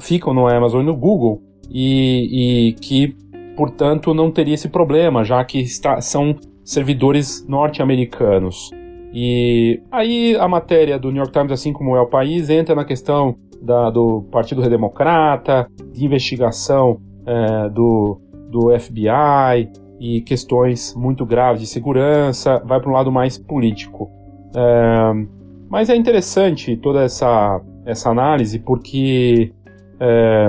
ficam no Amazon e no Google e, e que, portanto, não teria esse problema, já que está, são servidores norte-americanos. E aí a matéria do New York Times, assim como é o país, entra na questão da, do Partido Redemocrata, de investigação é, do, do FBI e questões muito graves de segurança, vai para um lado mais político. É, mas é interessante toda essa, essa análise porque é,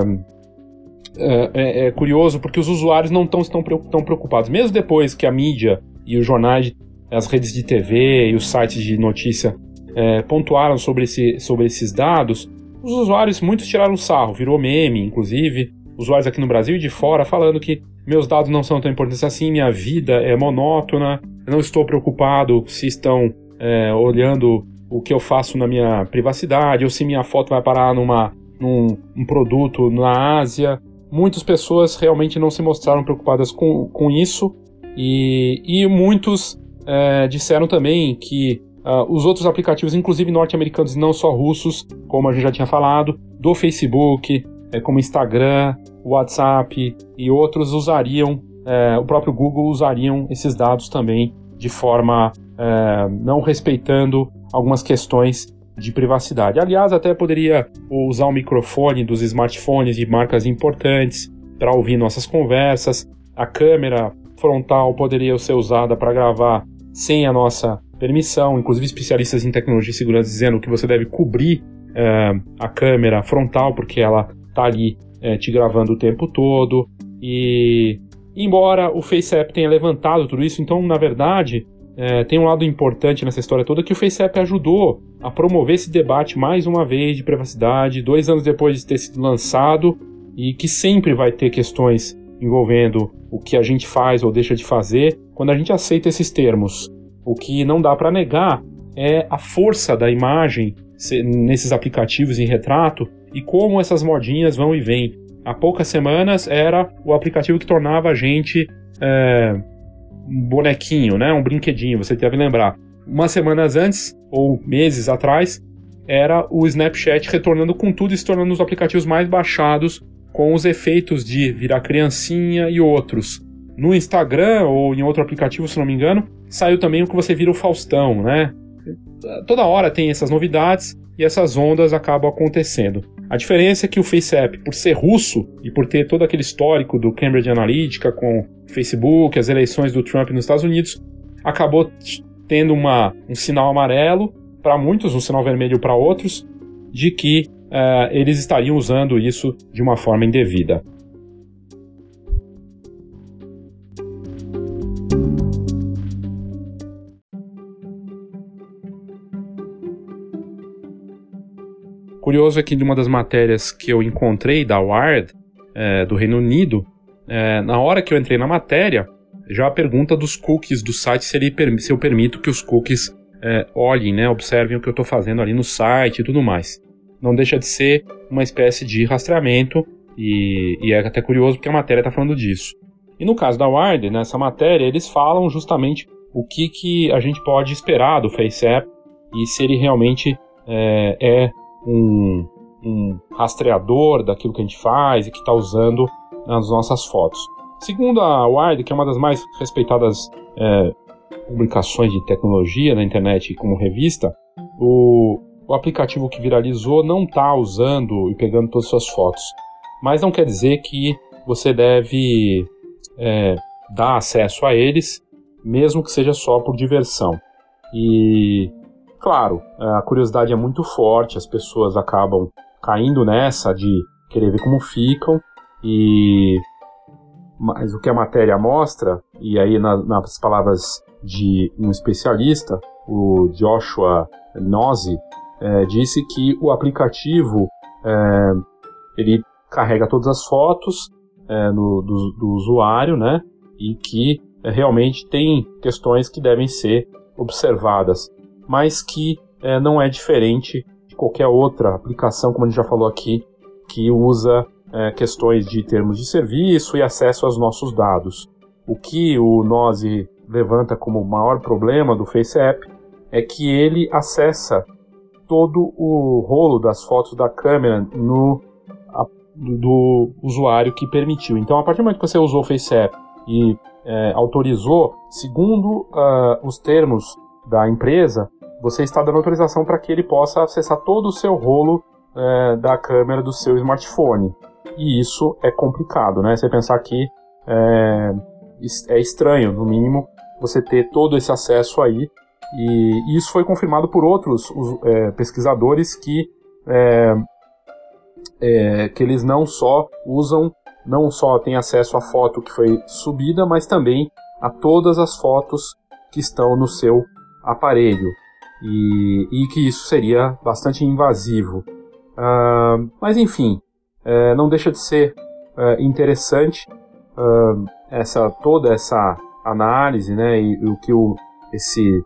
é, é, é curioso porque os usuários não tão, estão tão preocupados. Mesmo depois que a mídia e os jornais, as redes de TV e os sites de notícia é, pontuaram sobre, esse, sobre esses dados, os usuários, muitos tiraram sarro, virou meme, inclusive, usuários aqui no Brasil e de fora, falando que meus dados não são tão importantes assim, minha vida é monótona, eu não estou preocupado se estão é, olhando o que eu faço na minha privacidade, ou se minha foto vai parar numa, num um produto na Ásia. Muitas pessoas realmente não se mostraram preocupadas com, com isso, e, e muitos é, disseram também que uh, os outros aplicativos, inclusive norte-americanos, não só russos, como a gente já tinha falado, do Facebook, é, como Instagram, WhatsApp e outros usariam, é, o próprio Google usariam esses dados também de forma é, não respeitando algumas questões de privacidade. Aliás, até poderia usar o microfone dos smartphones de marcas importantes para ouvir nossas conversas. A câmera frontal poderia ser usada para gravar sem a nossa permissão. Inclusive, especialistas em tecnologia e segurança dizendo que você deve cobrir é, a câmera frontal porque ela está ali é, te gravando o tempo todo. E Embora o FaceApp tenha levantado tudo isso, então, na verdade, é, tem um lado importante nessa história toda que o FaceApp ajudou a promover esse debate mais uma vez de privacidade, dois anos depois de ter sido lançado, e que sempre vai ter questões envolvendo o que a gente faz ou deixa de fazer quando a gente aceita esses termos. O que não dá para negar é a força da imagem nesses aplicativos em retrato e como essas modinhas vão e vêm. Há poucas semanas era o aplicativo que tornava a gente é, um bonequinho, né? um brinquedinho, você deve lembrar. Umas semanas antes, ou meses atrás, era o Snapchat retornando com tudo e se tornando um dos aplicativos mais baixados com os efeitos de virar criancinha e outros. No Instagram ou em outro aplicativo, se não me engano, saiu também o que você vira o Faustão, né? Toda hora tem essas novidades e essas ondas acabam acontecendo. A diferença é que o FaceApp, por ser russo e por ter todo aquele histórico do Cambridge Analytica com Facebook, as eleições do Trump nos Estados Unidos, acabou tendo uma, um sinal amarelo para muitos, um sinal vermelho para outros, de que uh, eles estariam usando isso de uma forma indevida. Curioso é que de uma das matérias que eu encontrei da Wired, é, do Reino Unido, é, na hora que eu entrei na matéria, já a pergunta dos cookies do site se, ele, se eu permito que os cookies é, olhem, né, observem o que eu estou fazendo ali no site e tudo mais. Não deixa de ser uma espécie de rastreamento e, e é até curioso porque a matéria está falando disso. E no caso da Wired, nessa matéria, eles falam justamente o que, que a gente pode esperar do FaceApp e se ele realmente é, é um, um rastreador daquilo que a gente faz e que está usando nas nossas fotos. Segundo a Wired, que é uma das mais respeitadas é, publicações de tecnologia na internet como revista, o, o aplicativo que viralizou não está usando e pegando todas as suas fotos. Mas não quer dizer que você deve é, dar acesso a eles, mesmo que seja só por diversão. E Claro, a curiosidade é muito forte, as pessoas acabam caindo nessa de querer ver como ficam e mas o que a matéria mostra e aí na, nas palavras de um especialista, o Joshua Nozzi, é, disse que o aplicativo é, ele carrega todas as fotos é, no, do, do, usuário, né? E que é, realmente tem questões que devem ser observadas mas que é, não é diferente de qualquer outra aplicação, como a gente já falou aqui, que usa é, questões de termos de serviço e acesso aos nossos dados. O que o Nose levanta como maior problema do FaceApp é que ele acessa todo o rolo das fotos da câmera no a, do usuário que permitiu. Então, a partir do momento que você usou o FaceApp e é, autorizou, segundo uh, os termos da empresa, você está dando autorização para que ele possa acessar todo o seu rolo é, da câmera do seu smartphone. E isso é complicado, né? Você pensar que é, é estranho, no mínimo, você ter todo esse acesso aí. E isso foi confirmado por outros é, pesquisadores que, é, é, que eles não só usam, não só têm acesso à foto que foi subida, mas também a todas as fotos que estão no seu aparelho e, e que isso seria bastante invasivo. Uh, mas enfim, uh, não deixa de ser uh, interessante essa toda essa análise, né, e, e o que o, esse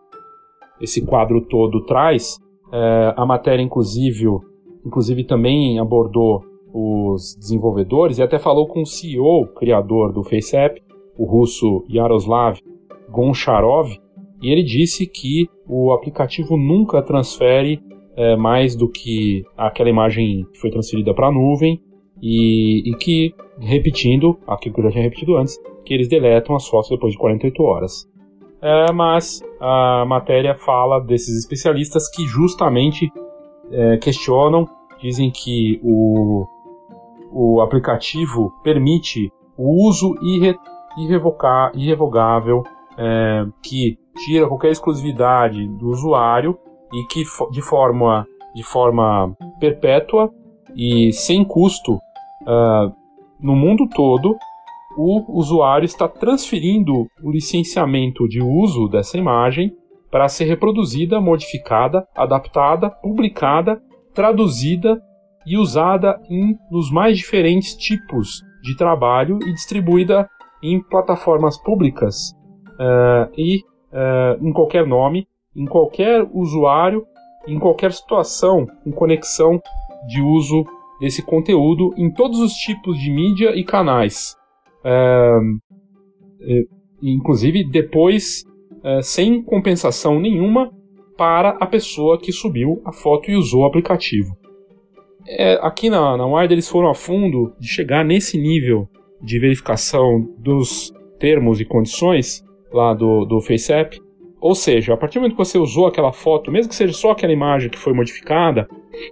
esse quadro todo traz. Eh, a matéria, inclusive, inclusive também abordou os desenvolvedores e até falou com o CEO, criador do FaceApp, o russo Yaroslav Goncharov, e ele disse que o aplicativo nunca transfere é, mais do que aquela imagem que foi transferida para a nuvem e, e, que, repetindo aquilo que eu já tinha repetido antes, que eles deletam as fotos depois de 48 horas. É, mas a matéria fala desses especialistas que justamente é, questionam, dizem que o, o aplicativo permite o uso irre, irrevocar, irrevogável é, que tira qualquer exclusividade do usuário e que de forma, de forma perpétua e sem custo uh, no mundo todo o usuário está transferindo o licenciamento de uso dessa imagem para ser reproduzida, modificada, adaptada, publicada, traduzida e usada em, nos mais diferentes tipos de trabalho e distribuída em plataformas públicas uh, e uh, em qualquer nome, em qualquer usuário, em qualquer situação com conexão de uso desse conteúdo em todos os tipos de mídia e canais. Uh, inclusive depois sem compensação nenhuma para a pessoa que subiu a foto e usou o aplicativo. É, aqui na, na Wide eles foram a fundo de chegar nesse nível de verificação dos termos e condições lá do, do FaceApp. Ou seja, a partir do momento que você usou aquela foto, mesmo que seja só aquela imagem que foi modificada,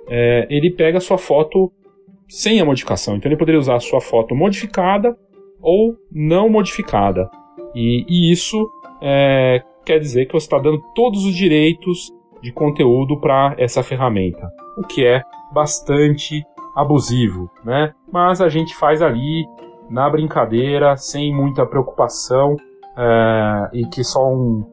é, ele pega a sua foto sem a modificação. Então ele poderia usar a sua foto modificada ou não modificada. E, e isso é, quer dizer que você está dando todos os direitos de conteúdo para essa ferramenta, o que é bastante abusivo, né? Mas a gente faz ali na brincadeira, sem muita preocupação, é, e que só um,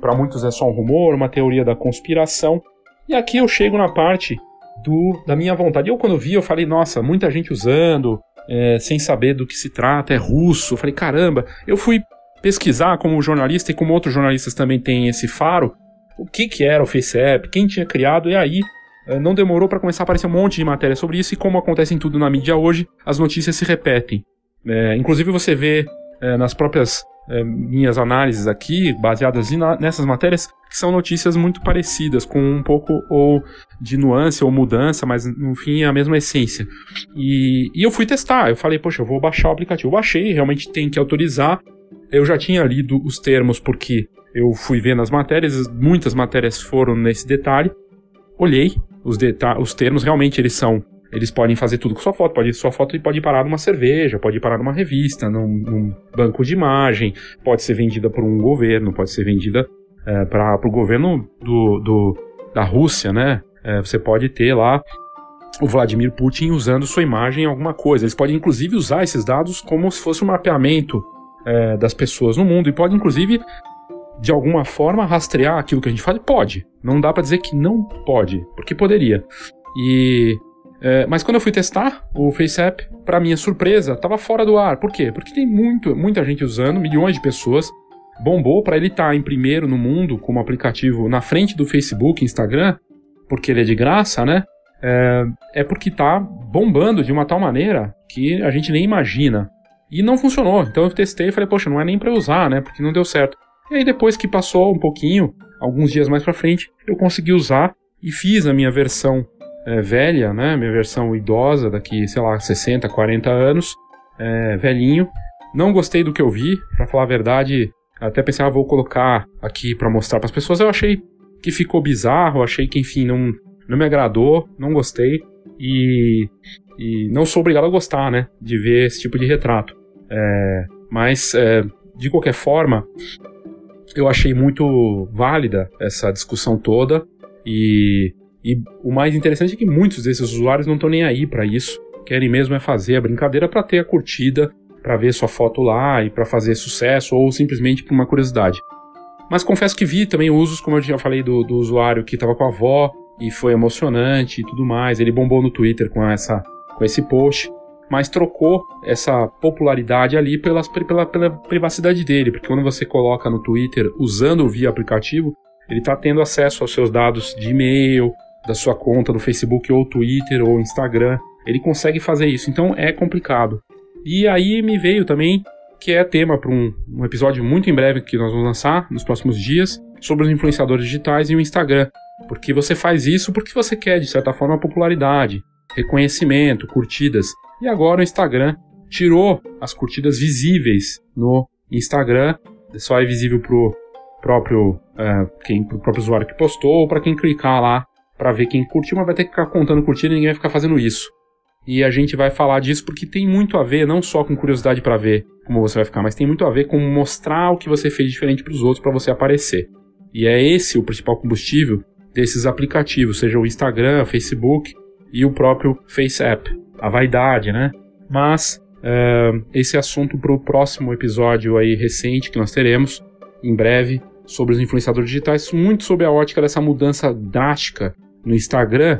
para muitos é só um rumor, uma teoria da conspiração. E aqui eu chego na parte do, da minha vontade. Eu quando vi, eu falei, nossa, muita gente usando, é, sem saber do que se trata, é russo. Eu falei, caramba, eu fui pesquisar como jornalista e como outros jornalistas também têm esse faro, o que, que era o FaceApp, quem tinha criado, e aí eh, não demorou para começar a aparecer um monte de matéria sobre isso, e como acontece em tudo na mídia hoje, as notícias se repetem. É, inclusive você vê é, nas próprias é, minhas análises aqui, baseadas nessas matérias, que são notícias muito parecidas, com um pouco ou de nuance ou mudança, mas no fim é a mesma essência. E, e eu fui testar, eu falei, poxa, eu vou baixar o aplicativo. Eu baixei, realmente tem que autorizar. Eu já tinha lido os termos porque eu fui ver nas matérias, muitas matérias foram nesse detalhe. Olhei os, os termos, realmente eles são. Eles podem fazer tudo com sua foto. Pode, sua foto pode parar numa cerveja, pode parar numa revista, num, num banco de imagem, pode ser vendida por um governo, pode ser vendida é, para o governo do, do, da Rússia, né? É, você pode ter lá o Vladimir Putin usando sua imagem em alguma coisa. Eles podem inclusive usar esses dados como se fosse um mapeamento é, das pessoas no mundo e pode inclusive de alguma forma rastrear aquilo que a gente faz? Pode. Não dá para dizer que não pode, porque poderia. E é, mas quando eu fui testar o FaceApp, para minha surpresa, estava fora do ar. Por quê? Porque tem muito, muita gente usando, milhões de pessoas. Bombou para ele estar tá em primeiro no mundo como aplicativo na frente do Facebook, Instagram, porque ele é de graça, né? É, é porque tá bombando de uma tal maneira que a gente nem imagina. E não funcionou. Então eu testei e falei, poxa, não é nem para usar, né? Porque não deu certo. E aí depois que passou um pouquinho, alguns dias mais para frente, eu consegui usar e fiz a minha versão é, velha, né? Minha versão idosa, daqui, sei lá, 60, 40 anos, é, velhinho. Não gostei do que eu vi, para falar a verdade. Até pensei, ah, vou colocar aqui para mostrar para as pessoas. Eu achei que ficou bizarro, achei que, enfim, não, não me agradou, não gostei. E e não sou obrigado a gostar, né, de ver esse tipo de retrato. É, mas, é, de qualquer forma, eu achei muito válida essa discussão toda e, e o mais interessante é que muitos desses usuários não estão nem aí para isso, querem mesmo é fazer a brincadeira para ter a curtida, para ver sua foto lá e para fazer sucesso ou simplesmente por uma curiosidade. Mas confesso que vi também usos, como eu já falei, do, do usuário que estava com a avó e foi emocionante e tudo mais. Ele bombou no Twitter com essa com esse post, mas trocou essa popularidade ali pela, pela, pela privacidade dele, porque quando você coloca no Twitter usando via aplicativo, ele está tendo acesso aos seus dados de e-mail, da sua conta no Facebook ou Twitter ou Instagram. Ele consegue fazer isso, então é complicado. E aí me veio também que é tema para um, um, episódio muito em breve que nós vamos lançar nos próximos dias sobre os influenciadores digitais e o Instagram. Porque você faz isso porque você quer, de certa forma, popularidade reconhecimento, curtidas. E agora o Instagram tirou as curtidas visíveis no Instagram, só é visível pro próprio uh, quem pro próprio usuário que postou ou para quem clicar lá para ver quem curtiu, mas vai ter que ficar contando curtida e ninguém vai ficar fazendo isso. E a gente vai falar disso porque tem muito a ver não só com curiosidade para ver como você vai ficar, mas tem muito a ver com mostrar o que você fez diferente para os outros para você aparecer. E é esse o principal combustível desses aplicativos, seja o Instagram, Facebook e o próprio FaceApp, a vaidade, né? Mas uh, esse assunto para o próximo episódio aí recente que nós teremos em breve sobre os influenciadores digitais, muito sobre a ótica dessa mudança drástica no Instagram,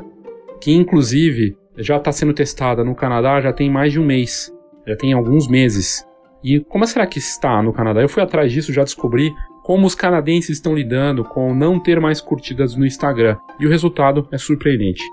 que inclusive já está sendo testada no Canadá já tem mais de um mês, já tem alguns meses. E como será que está no Canadá? Eu fui atrás disso, já descobri como os canadenses estão lidando com não ter mais curtidas no Instagram. E o resultado é surpreendente.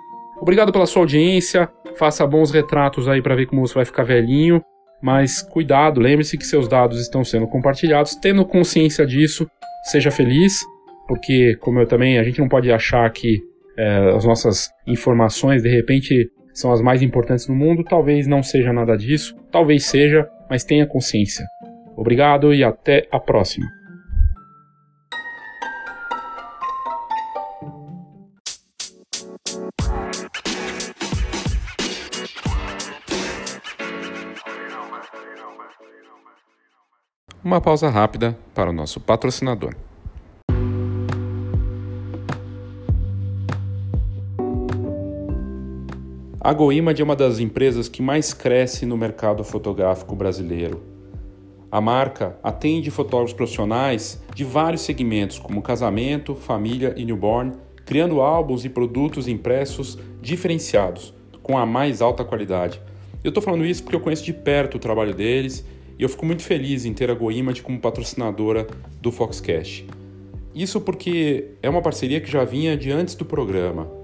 Obrigado pela sua audiência. Faça bons retratos aí para ver como você vai ficar velhinho. Mas cuidado, lembre-se que seus dados estão sendo compartilhados. Tendo consciência disso, seja feliz, porque, como eu também, a gente não pode achar que é, as nossas informações de repente são as mais importantes no mundo. Talvez não seja nada disso, talvez seja, mas tenha consciência. Obrigado e até a próxima. Uma pausa rápida para o nosso patrocinador. A GoImage é uma das empresas que mais cresce no mercado fotográfico brasileiro. A marca atende fotógrafos profissionais de vários segmentos, como casamento, família e newborn, criando álbuns e produtos impressos diferenciados, com a mais alta qualidade. Eu estou falando isso porque eu conheço de perto o trabalho deles e eu fico muito feliz em ter a GoImage como patrocinadora do Foxcast. Isso porque é uma parceria que já vinha de antes do programa.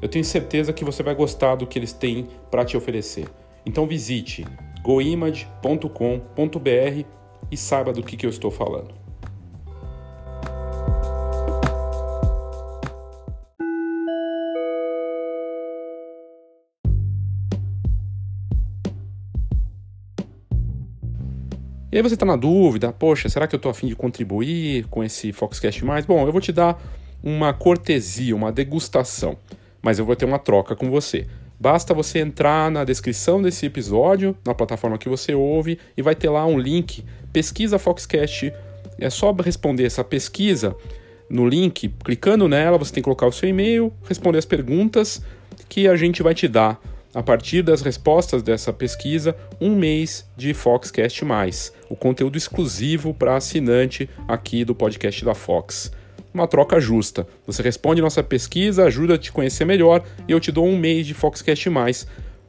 Eu tenho certeza que você vai gostar do que eles têm para te oferecer. Então visite goimage.com.br e saiba do que, que eu estou falando. E aí você está na dúvida, poxa, será que eu estou afim de contribuir com esse Foxcast mais? Bom, eu vou te dar uma cortesia, uma degustação, mas eu vou ter uma troca com você. Basta você entrar na descrição desse episódio, na plataforma que você ouve, e vai ter lá um link, pesquisa Foxcast. É só responder essa pesquisa no link, clicando nela, você tem que colocar o seu e-mail, responder as perguntas que a gente vai te dar a partir das respostas dessa pesquisa, um mês de Foxcast o conteúdo exclusivo para assinante aqui do podcast da Fox. Uma troca justa. Você responde nossa pesquisa, ajuda a te conhecer melhor e eu te dou um mês de Foxcast Mais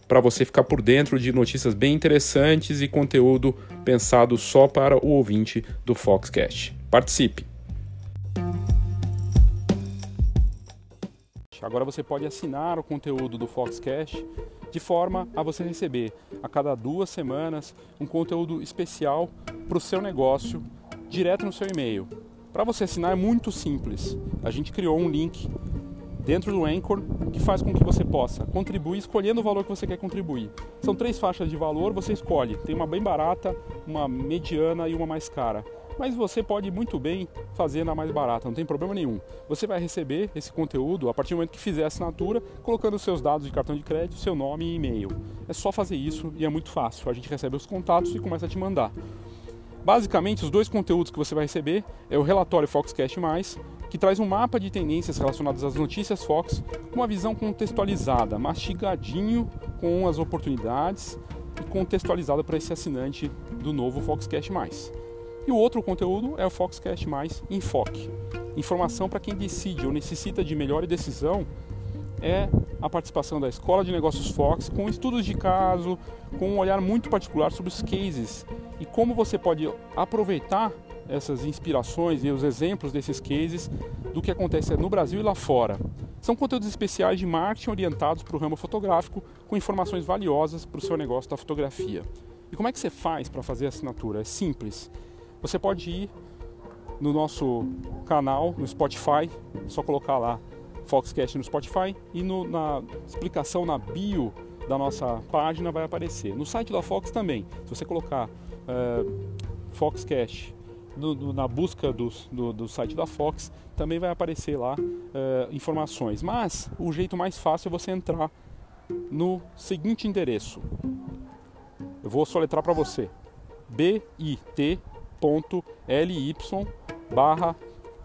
para você ficar por dentro de notícias bem interessantes e conteúdo pensado só para o ouvinte do Foxcast. Participe! Agora você pode assinar o conteúdo do Foxcast de forma a você receber a cada duas semanas um conteúdo especial para o seu negócio direto no seu e-mail. Para você assinar é muito simples. A gente criou um link dentro do Anchor que faz com que você possa contribuir escolhendo o valor que você quer contribuir. São três faixas de valor, você escolhe. Tem uma bem barata, uma mediana e uma mais cara mas você pode muito bem fazer na mais barata, não tem problema nenhum. Você vai receber esse conteúdo a partir do momento que fizer a assinatura, colocando seus dados de cartão de crédito, seu nome e e-mail. É só fazer isso e é muito fácil. A gente recebe os contatos e começa a te mandar. Basicamente, os dois conteúdos que você vai receber é o relatório Foxcast+, que traz um mapa de tendências relacionadas às notícias Fox, com uma visão contextualizada, mastigadinho com as oportunidades e contextualizada para esse assinante do novo Foxcast+. E o outro conteúdo é o Foxcast Enfoque. Informação para quem decide ou necessita de melhor decisão é a participação da Escola de Negócios Fox com estudos de caso, com um olhar muito particular sobre os cases e como você pode aproveitar essas inspirações e os exemplos desses cases do que acontece no Brasil e lá fora. São conteúdos especiais de marketing orientados para o ramo fotográfico com informações valiosas para o seu negócio da fotografia. E como é que você faz para fazer a assinatura? É simples. Você pode ir no nosso canal, no Spotify, só colocar lá Foxcast no Spotify e no, na explicação na bio da nossa página vai aparecer. No site da Fox também. Se você colocar uh, Foxcast no, no, na busca do, do, do, site da Fox, também vai aparecer lá uh, informações. Mas o jeito mais fácil é você entrar no seguinte endereço. Eu vou soletrar para você: bit.ly barra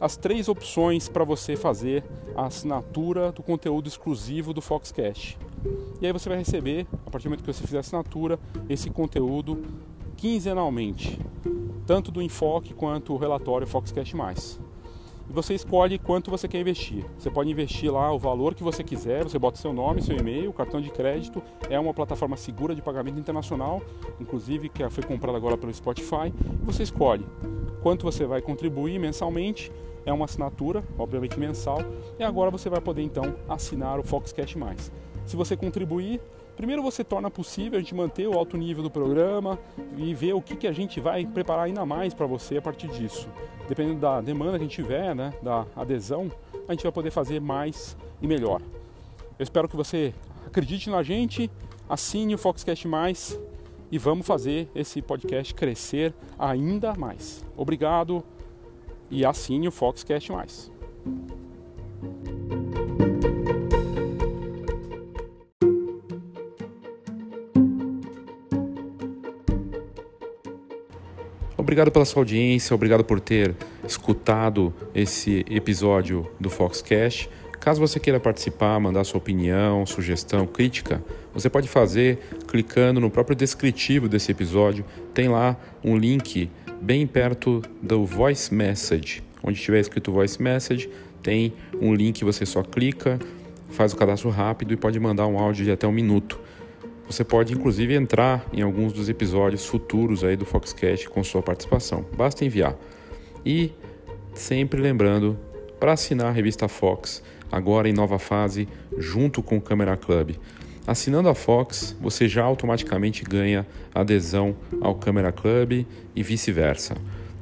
as três opções para você fazer a assinatura do conteúdo exclusivo do Foxcast. E aí você vai receber, a partir do momento que você fizer a assinatura, esse conteúdo quinzenalmente, tanto do enfoque quanto o relatório Foxcast Mais. E você escolhe quanto você quer investir. Você pode investir lá o valor que você quiser, você bota seu nome, seu e-mail, cartão de crédito. É uma plataforma segura de pagamento internacional, inclusive que foi comprada agora pelo Spotify. Você escolhe quanto você vai contribuir mensalmente é uma assinatura, obviamente mensal, e agora você vai poder então assinar o Foxcast Mais. Se você contribuir, primeiro você torna possível a gente manter o alto nível do programa e ver o que, que a gente vai preparar ainda mais para você a partir disso. Dependendo da demanda que a gente tiver, né, da adesão, a gente vai poder fazer mais e melhor. Eu espero que você acredite na gente, assine o Foxcast Mais e vamos fazer esse podcast crescer ainda mais. Obrigado e assine o Foxcast Mais. Obrigado pela sua audiência, obrigado por ter escutado esse episódio do Foxcast. Caso você queira participar, mandar sua opinião, sugestão, crítica, você pode fazer clicando no próprio descritivo desse episódio. Tem lá um link bem perto do Voice Message. Onde tiver escrito Voice Message, tem um link, você só clica, faz o cadastro rápido e pode mandar um áudio de até um minuto. Você pode inclusive entrar em alguns dos episódios futuros aí do Foxcast com sua participação. Basta enviar. E sempre lembrando, para assinar a revista Fox, agora em nova fase, junto com o Camera Club. Assinando a Fox, você já automaticamente ganha adesão ao Camera Club e vice-versa.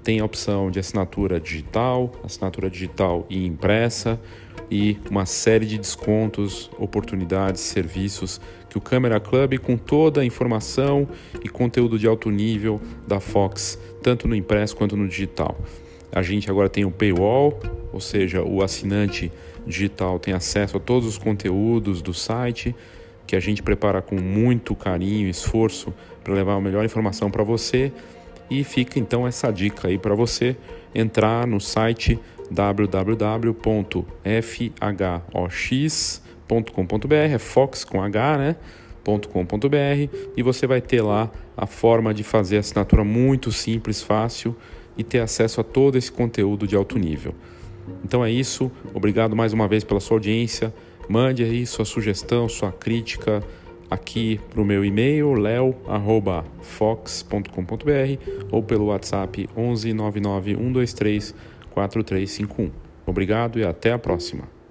Tem a opção de assinatura digital, assinatura digital e impressa e uma série de descontos, oportunidades, serviços que o Camera Club, com toda a informação e conteúdo de alto nível da Fox, tanto no impresso quanto no digital. A gente agora tem o paywall, ou seja, o assinante digital tem acesso a todos os conteúdos do site que a gente prepara com muito carinho e esforço para levar a melhor informação para você. E fica então essa dica aí para você entrar no site www.fhox.com.br, é Fox com H, né? .com.br e você vai ter lá a forma de fazer assinatura muito simples, fácil e ter acesso a todo esse conteúdo de alto nível. Então é isso, obrigado mais uma vez pela sua audiência. Mande aí sua sugestão, sua crítica aqui para o meu e-mail leo@fox.com.br ou pelo WhatsApp 11 99 123 4351. Obrigado e até a próxima.